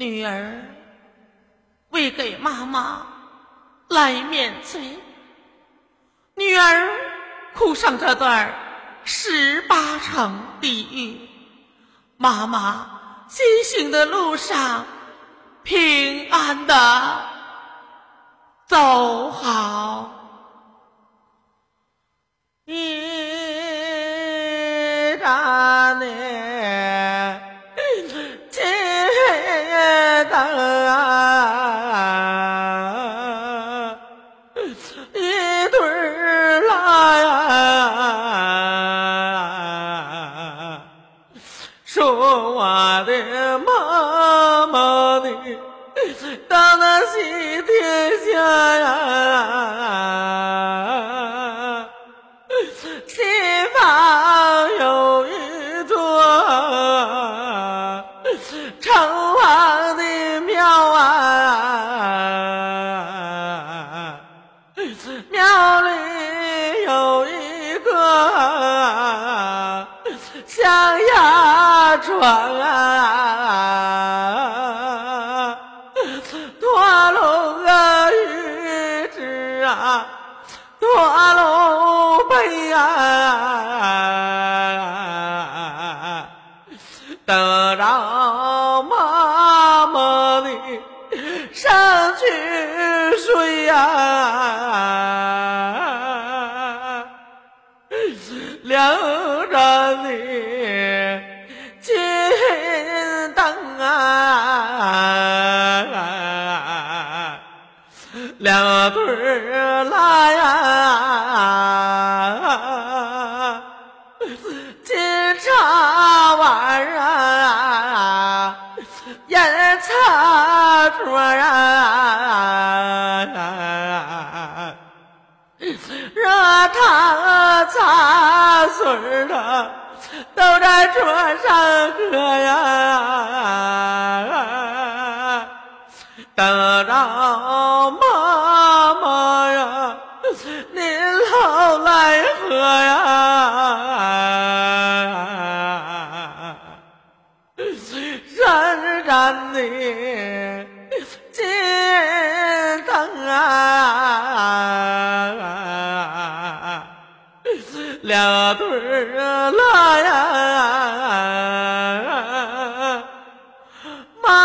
女儿为给妈妈来免罪，女儿哭上这段十八层地狱，妈妈西行的路上平安的走好。一庙里有一个象牙床啊，驼龙啊，玉指啊。驼龙背啊，得着妈妈的上去睡呀，亮着的金灯啊。两对儿拉呀，金茶碗啊，烟茶桌啊，热汤茶水儿都在桌上喝呀。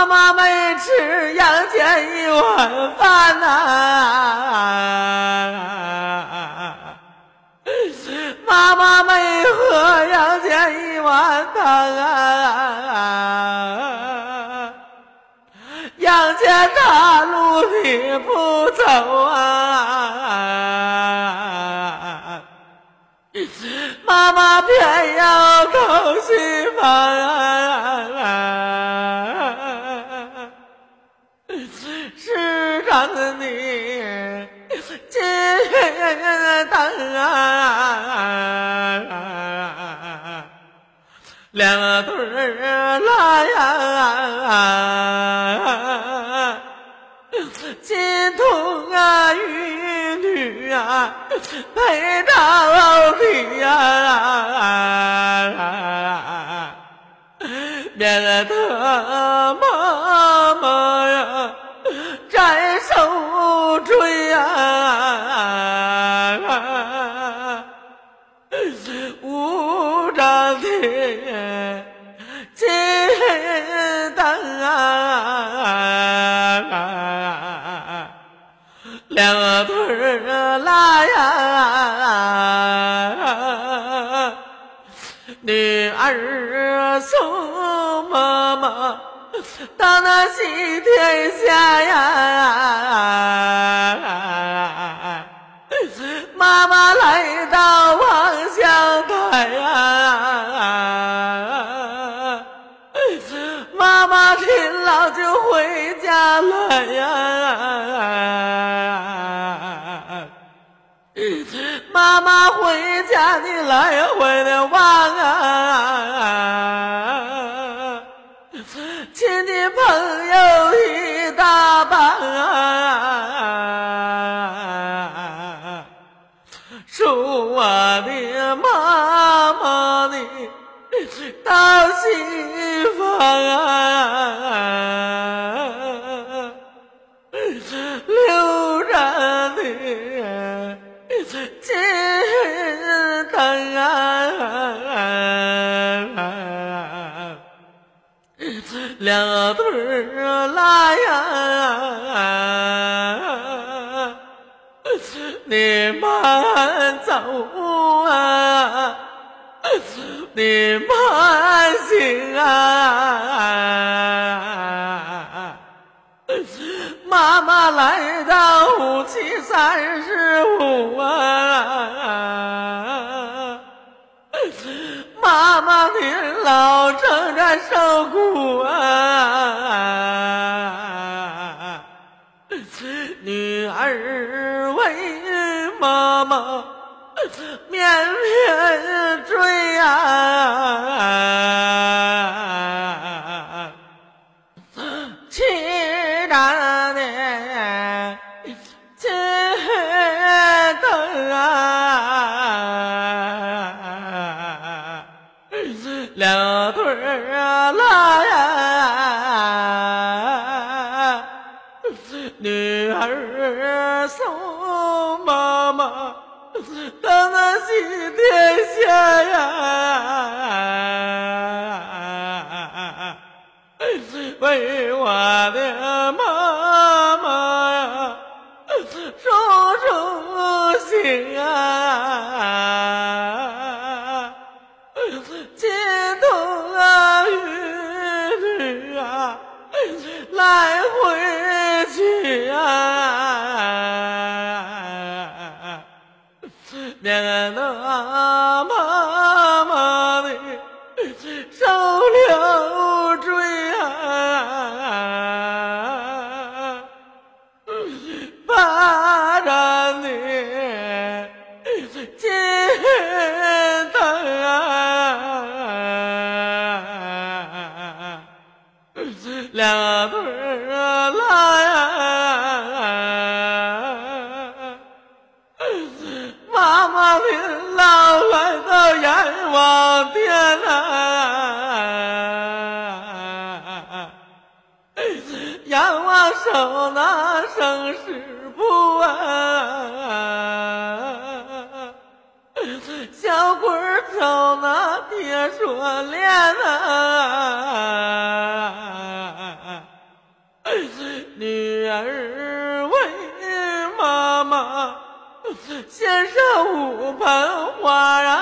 妈妈没吃阳间一碗饭呐、妈妈没喝阳间一碗汤啊，阳间大路你不走啊，妈妈偏要走西方啊。金灯啊，两对儿拉呀，金童啊，玉女啊，陪到底呀，免得妈妈 无丈天金灯啊，两对儿拉呀，女儿送妈妈。到那西天下呀，妈妈来到望乡台呀，妈妈勤劳就回家来呀，妈妈回家你来回的妈来到五七三十五啊，妈妈您老正在受苦啊，女儿为妈妈面面追啊，到那西天下呀，两女儿为妈妈献上五盆花啊，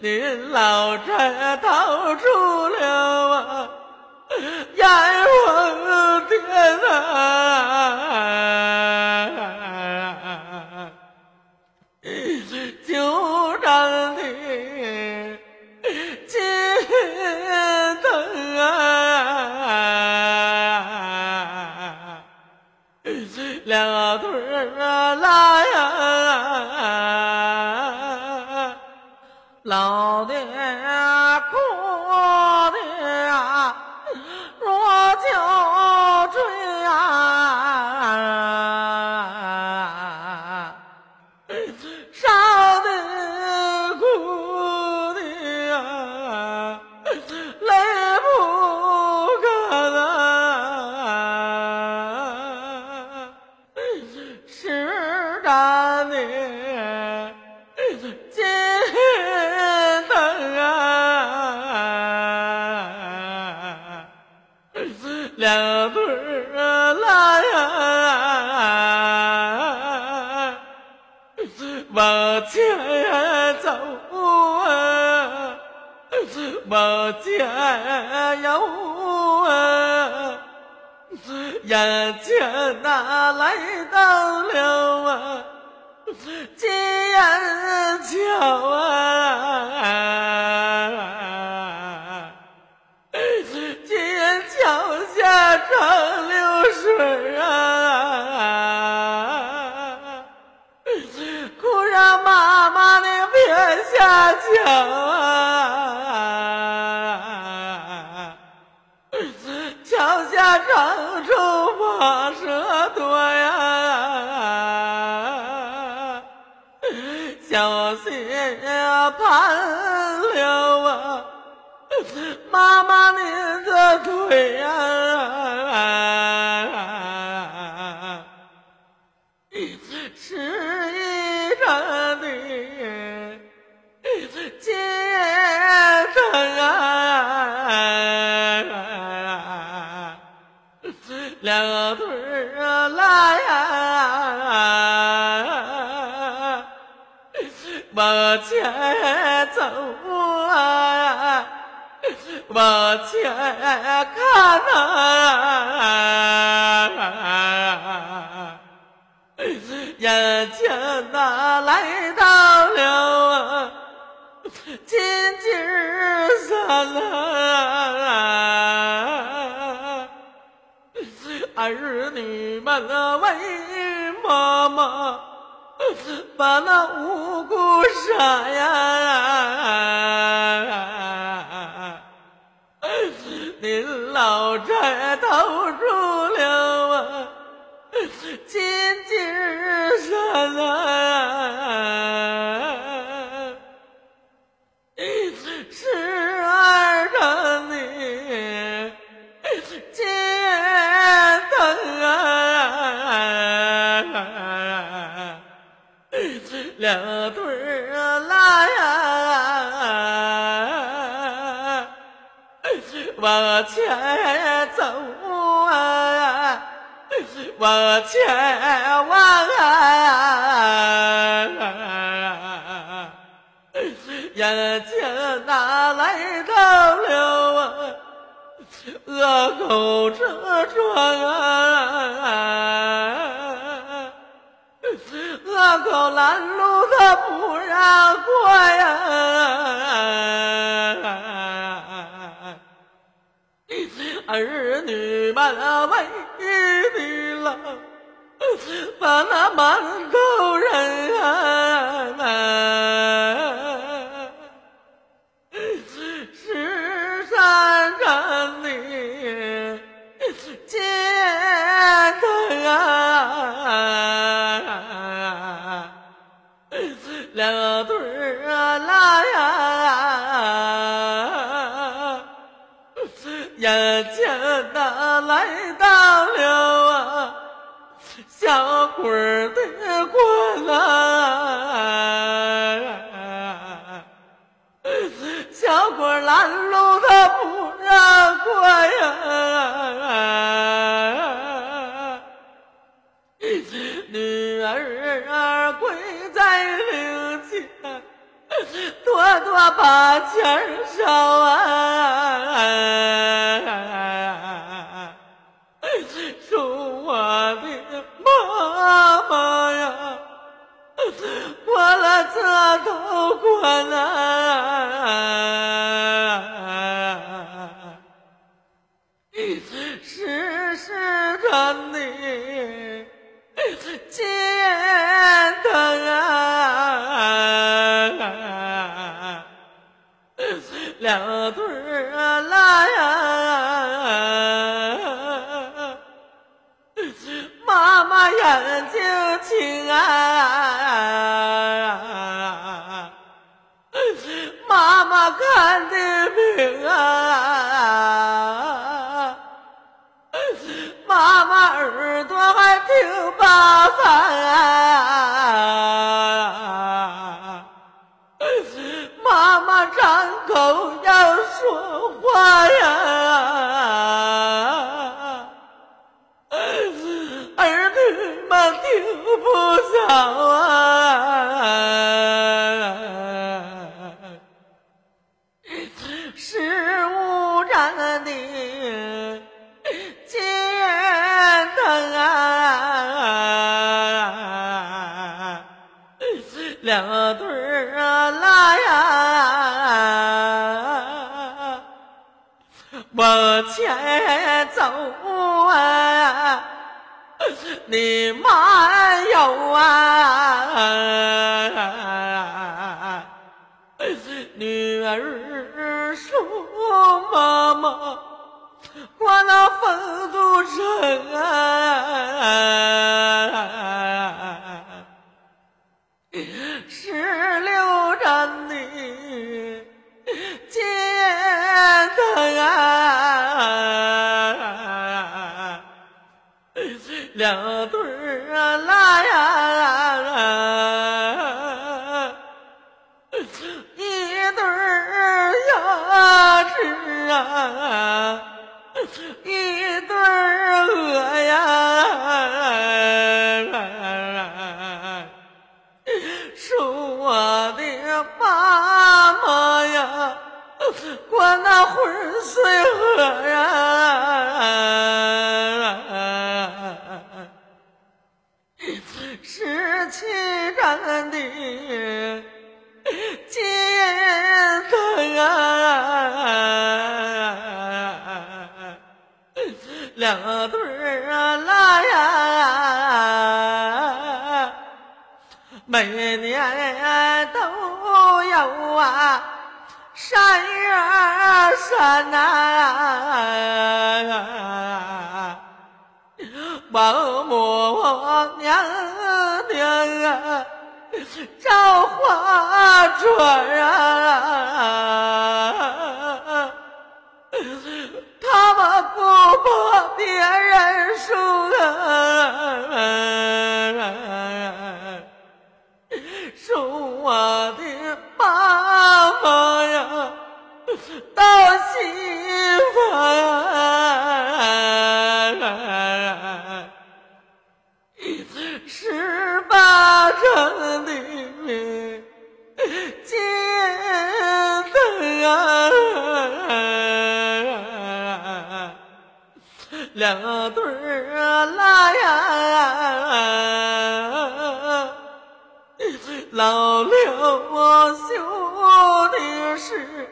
您老宅逃出了 两个腿儿啊，拉呀，老的。咱的金灯啊，两对儿拉呀，往前走啊，往前游啊，眼前那来到了啊，金眼桥啊，金眼桥下长流水啊，哭让 妈妈你别下桥会呀，是一生的，今生啊，两腿啊，拉呀，往前走。往前看啊，眼前那来到了啊金鸡山啊，儿女们为妈妈把那五谷杀呀，您老寨投入了啊金鸡 眼前哪来到了啊？恶狗这庄啊，恶狗拦路他不让过呀，儿女们为你了，把那满口人啊。山上的见灯啊，两对儿啊拉呀，眼前的来到了啊，小鬼儿的关啊。儿儿跪在灵前，多多把钱烧啊，说我的妈妈呀。过了这道关啊，是是真的啊，妈妈看的明啊，妈妈耳朵还挺巴烦啊，妈妈张口要说话呀。往前走啊。你慢游啊，女儿说妈妈，我那风都城啊，两对儿啊拉呀，十七战的金灯啊，两对儿啊拉呀，每年都有啊。山呀山呐，王母娘娘啊，照花船啊，他们不把别人说啊，说我的妈妈呀，到媳妇八层的金灯啊，两对儿拉呀。老刘修的是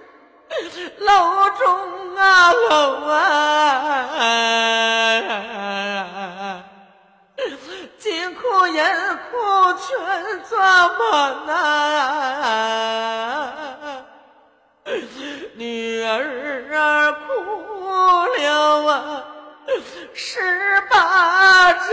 楼中啊楼啊，不全怎么难？女儿啊，哭了啊，十八载。